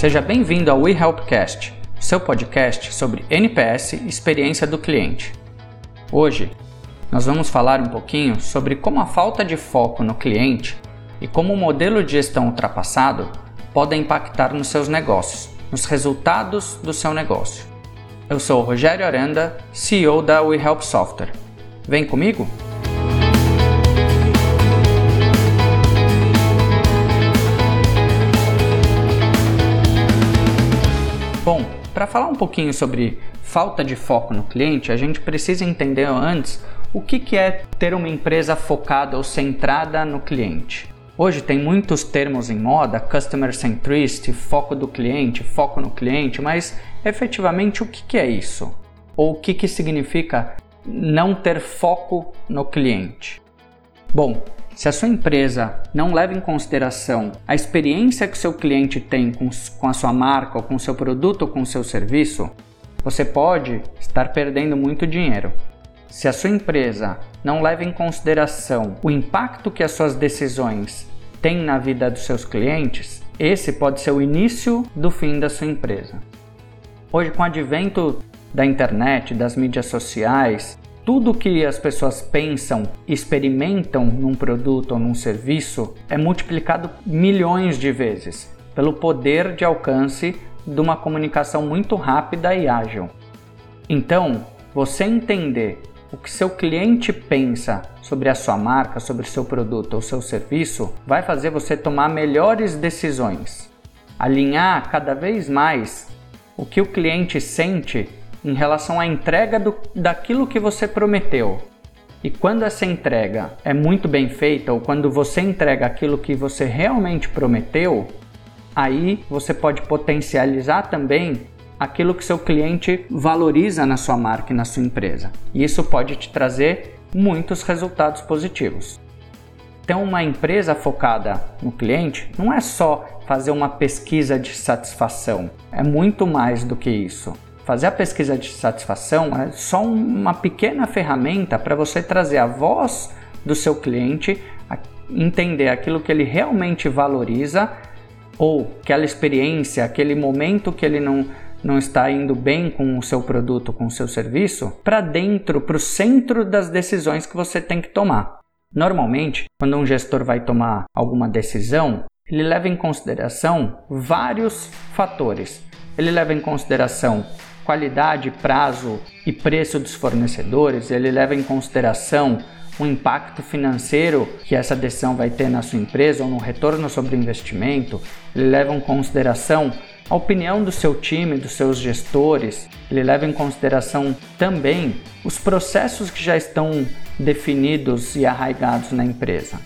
Seja bem-vindo ao WeHelpcast, seu podcast sobre NPS e experiência do cliente. Hoje, nós vamos falar um pouquinho sobre como a falta de foco no cliente e como o modelo de gestão ultrapassado podem impactar nos seus negócios, nos resultados do seu negócio. Eu sou Rogério Aranda, CEO da WeHelp Software. Vem comigo? Falar um pouquinho sobre falta de foco no cliente, a gente precisa entender antes o que, que é ter uma empresa focada ou centrada no cliente. Hoje tem muitos termos em moda, customer centricity, foco do cliente, foco no cliente, mas efetivamente o que, que é isso? Ou o que, que significa não ter foco no cliente? Bom, se a sua empresa não leva em consideração a experiência que o seu cliente tem com, a sua marca, ou com o seu produto ou com o seu serviço, você pode estar perdendo muito dinheiro. Se a sua empresa não leva em consideração o impacto que as suas decisões têm na vida dos seus clientes, esse pode ser o início do fim da sua empresa. Hoje, com o advento da internet, das mídias sociais, tudo que as pessoas pensam, experimentam num produto ou num serviço é multiplicado milhões de vezes pelo poder de alcance de uma comunicação muito rápida e ágil. Então, você entender o que seu cliente pensa sobre a sua marca, sobre seu produto ou seu serviço, vai fazer você tomar melhores decisões. Alinhar cada vez mais o que o cliente sente em relação à entrega do, daquilo que você prometeu. E quando essa entrega é muito bem feita, ou quando você entrega aquilo que você realmente prometeu, aí você pode potencializar também aquilo que seu cliente valoriza na sua marca e na sua empresa. E isso pode te trazer muitos resultados positivos. Então, uma empresa focada no cliente não é só fazer uma pesquisa de satisfação, é muito mais do que isso. Fazer a pesquisa de satisfação é só uma pequena ferramenta para você trazer a voz do seu cliente, entender aquilo que ele realmente valoriza ou aquela experiência, aquele momento que ele não, não está indo bem com o seu produto, com o seu serviço, para dentro, para o centro das decisões que você tem que tomar. Normalmente, quando um gestor vai tomar alguma decisão, ele leva em consideração vários fatores. Ele leva em consideração qualidade, prazo e preço dos fornecedores, ele leva em consideração o impacto financeiro que essa decisão vai ter na sua empresa ou no retorno sobre investimento, ele leva em consideração a opinião do seu time, dos seus gestores, ele leva em consideração também os processos que já estão definidos e arraigados na empresa.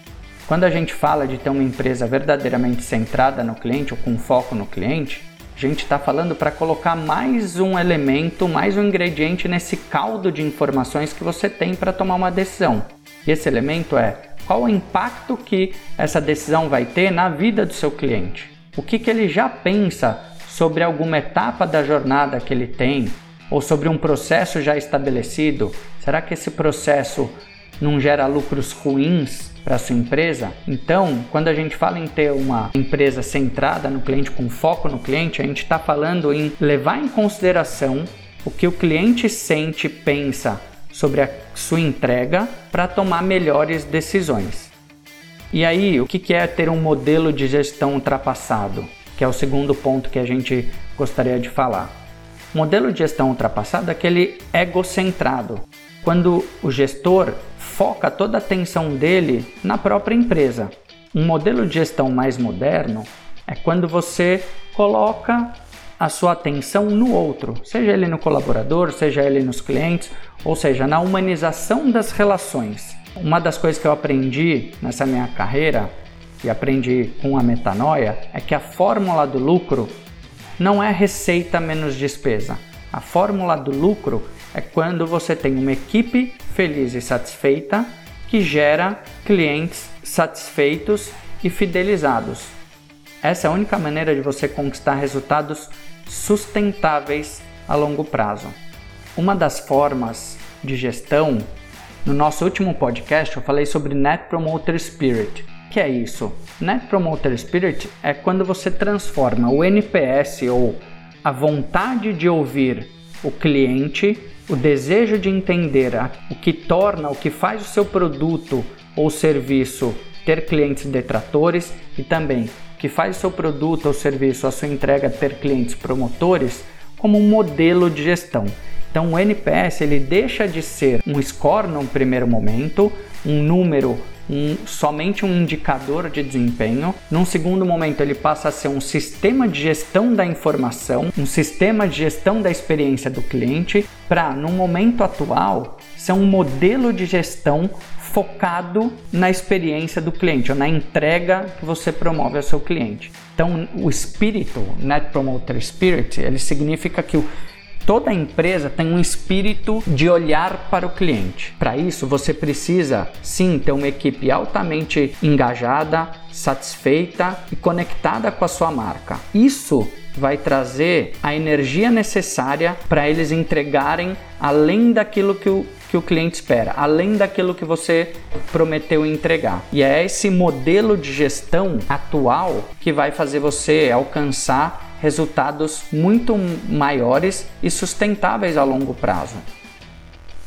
Quando a gente fala de ter uma empresa verdadeiramente centrada no cliente ou com foco no cliente, a gente está falando para colocar mais um elemento, mais um ingrediente nesse caldo de informações que você tem para tomar uma decisão. E esse elemento é qual o impacto que essa decisão vai ter na vida do seu cliente. O que, que ele já pensa sobre alguma etapa da jornada que ele tem ou sobre um processo já estabelecido? Será que esse processo não gera lucros ruins para sua empresa. Então, quando a gente fala em ter uma empresa centrada no cliente, com foco no cliente, a gente está falando em levar em consideração o que o cliente sente, pensa sobre a sua entrega para tomar melhores decisões. E aí, o que é ter um modelo de gestão ultrapassado? Que é o segundo ponto que a gente gostaria de falar. O modelo de gestão ultrapassado é aquele egocentrado, quando o gestor foca toda a atenção dele na própria empresa. Um modelo de gestão mais moderno é quando você coloca a sua atenção no outro, seja ele no colaborador, seja ele nos clientes, ou seja, na humanização das relações. Uma das coisas que eu aprendi nessa minha carreira e aprendi com a metanoia é que a fórmula do lucro não é receita menos despesa. A fórmula do lucro é quando você tem uma equipe feliz e satisfeita que gera clientes satisfeitos e fidelizados. Essa é a única maneira de você conquistar resultados sustentáveis a longo prazo. Uma das formas de gestão, no nosso último podcast eu falei sobre Net Promoter Spirit, que é isso? Net Promoter Spirit é quando você transforma o NPS ou a vontade de ouvir o cliente, o desejo de entender o que torna, o que faz o seu produto ou serviço ter clientes detratores e também o que faz o seu produto ou serviço, a sua entrega ter clientes promotores como um modelo de gestão. Então o NPS ele deixa de ser um score no primeiro momento, um número um, somente um indicador de desempenho. Num segundo momento, ele passa a ser um sistema de gestão da informação, um sistema de gestão da experiência do cliente, para, no momento atual, ser um modelo de gestão focado na experiência do cliente ou na entrega que você promove ao seu cliente. Então, o espírito, Net Promoter Spirit, ele significa que o Toda empresa tem um espírito de olhar para o cliente. Para isso, você precisa sim ter uma equipe altamente engajada, satisfeita e conectada com a sua marca. Isso vai trazer a energia necessária para eles entregarem além daquilo que o, que o cliente espera, além daquilo que você prometeu entregar. E é esse modelo de gestão atual que vai fazer você alcançar resultados muito maiores e sustentáveis a longo prazo.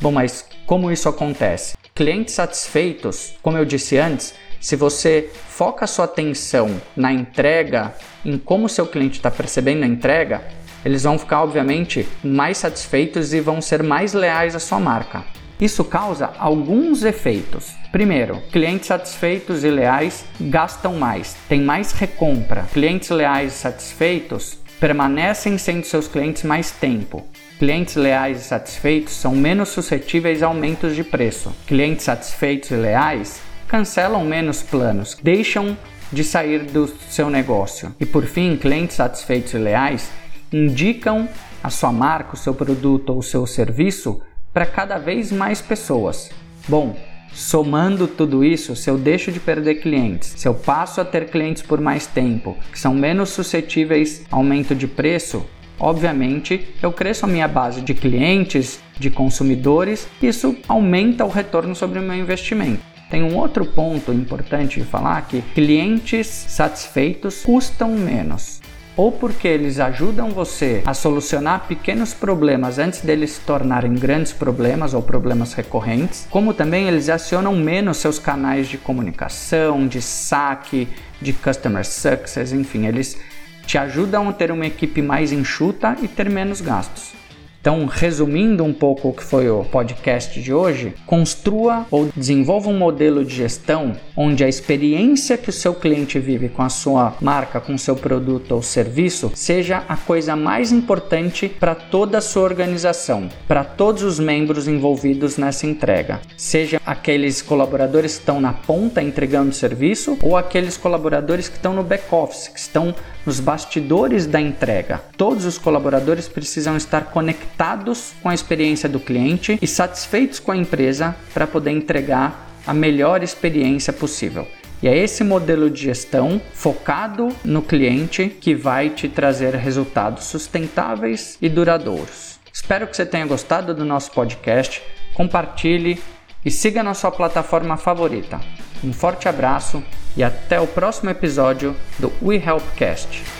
Bom, mas como isso acontece? Clientes satisfeitos, como eu disse antes, se você foca sua atenção na entrega, em como seu cliente está percebendo a entrega, eles vão ficar, obviamente, mais satisfeitos e vão ser mais leais à sua marca. Isso causa alguns efeitos. Primeiro, clientes satisfeitos e leais gastam mais, têm mais recompra. Clientes leais e satisfeitos permanecem sendo seus clientes mais tempo. Clientes leais e satisfeitos são menos suscetíveis a aumentos de preço. Clientes satisfeitos e leais cancelam menos planos, deixam de sair do seu negócio. E por fim, clientes satisfeitos e leais indicam a sua marca, o seu produto ou o seu serviço para cada vez mais pessoas. Bom, somando tudo isso, se eu deixo de perder clientes, se eu passo a ter clientes por mais tempo, que são menos suscetíveis a aumento de preço, obviamente eu cresço a minha base de clientes, de consumidores, isso aumenta o retorno sobre o meu investimento. Tem um outro ponto importante de falar que clientes satisfeitos custam menos ou porque eles ajudam você a solucionar pequenos problemas antes deles se tornarem grandes problemas ou problemas recorrentes, como também eles acionam menos seus canais de comunicação, de saque, de customer success, enfim, eles te ajudam a ter uma equipe mais enxuta e ter menos gastos. Então, resumindo um pouco o que foi o podcast de hoje, construa ou desenvolva um modelo de gestão onde a experiência que o seu cliente vive com a sua marca, com o seu produto ou serviço, seja a coisa mais importante para toda a sua organização, para todos os membros envolvidos nessa entrega. Seja aqueles colaboradores que estão na ponta entregando o serviço ou aqueles colaboradores que estão no back office, que estão nos bastidores da entrega. Todos os colaboradores precisam estar conectados com a experiência do cliente e satisfeitos com a empresa para poder entregar a melhor experiência possível. E é esse modelo de gestão focado no cliente que vai te trazer resultados sustentáveis e duradouros. Espero que você tenha gostado do nosso podcast. Compartilhe e siga na sua plataforma favorita. Um forte abraço e até o próximo episódio do We Helpcast.